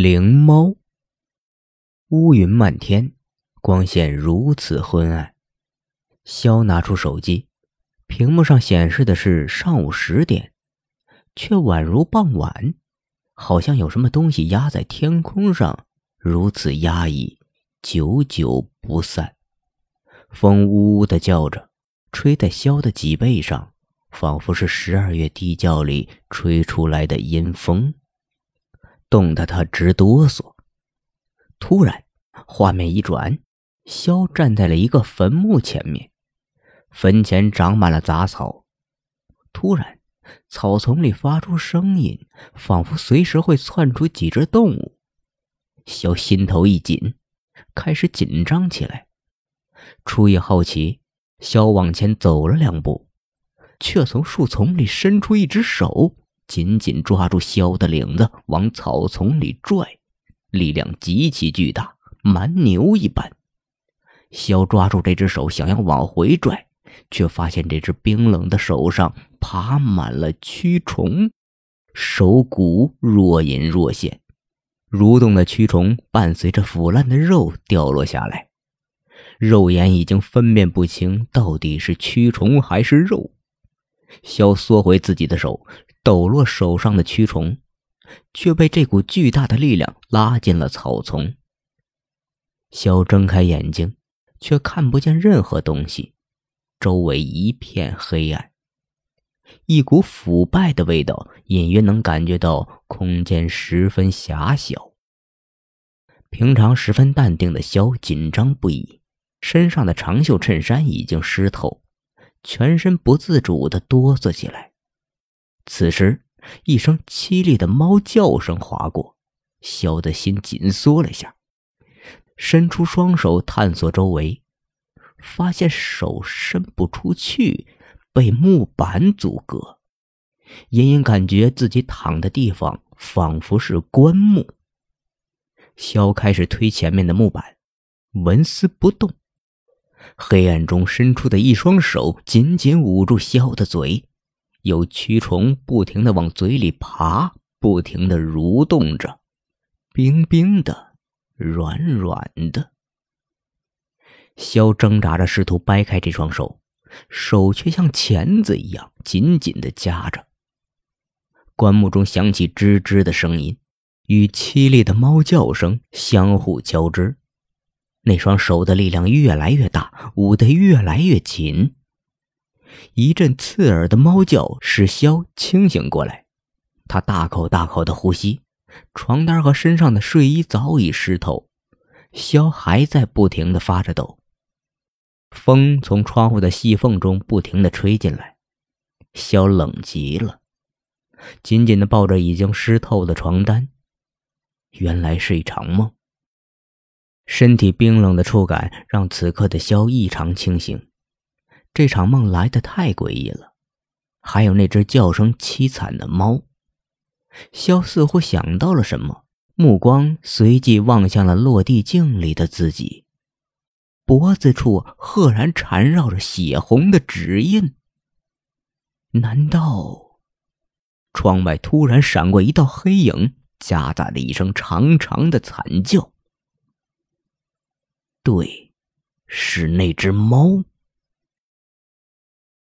灵猫。乌云漫天，光线如此昏暗。萧拿出手机，屏幕上显示的是上午十点，却宛如傍晚，好像有什么东西压在天空上，如此压抑，久久不散。风呜呜的叫着，吹在萧的脊背上，仿佛是十二月地窖里吹出来的阴风。冻得他直哆嗦。突然，画面一转，肖站在了一个坟墓前面，坟前长满了杂草。突然，草丛里发出声音，仿佛随时会窜出几只动物。肖心头一紧，开始紧张起来。出于好奇，肖往前走了两步，却从树丛里伸出一只手。紧紧抓住萧的领子，往草丛里拽，力量极其巨大，蛮牛一般。萧抓住这只手，想要往回拽，却发现这只冰冷的手上爬满了蛆虫，手骨若隐若现，蠕动的蛆虫伴随着腐烂的肉掉落下来，肉眼已经分辨不清到底是蛆虫还是肉。萧缩回自己的手。抖落手上的蛆虫，却被这股巨大的力量拉进了草丛。肖睁开眼睛，却看不见任何东西，周围一片黑暗。一股腐败的味道，隐约能感觉到空间十分狭小。平常十分淡定的肖紧张不已，身上的长袖衬衫已经湿透，全身不自主的哆嗦起来。此时，一声凄厉的猫叫声划过，肖的心紧缩了一下，伸出双手探索周围，发现手伸不出去，被木板阻隔。隐隐感觉自己躺的地方仿佛是棺木。肖开始推前面的木板，纹丝不动。黑暗中伸出的一双手紧紧捂住肖的嘴。有蛆虫不停的往嘴里爬，不停的蠕动着，冰冰的，软软的。肖挣扎着试图掰开这双手，手却像钳子一样紧紧的夹着。棺木中响起吱吱的声音，与凄厉的猫叫声相互交织。那双手的力量越来越大，捂得越来越紧。一阵刺耳的猫叫使萧清醒过来，他大口大口的呼吸，床单和身上的睡衣早已湿透，萧还在不停的发着抖。风从窗户的细缝中不停的吹进来，萧冷极了，紧紧的抱着已经湿透的床单，原来是一场梦。身体冰冷的触感让此刻的萧异常清醒。这场梦来得太诡异了，还有那只叫声凄惨的猫。萧似乎想到了什么，目光随即望向了落地镜里的自己，脖子处赫然缠绕着血红的指印。难道？窗外突然闪过一道黑影，夹杂着一声长长的惨叫。对，是那只猫。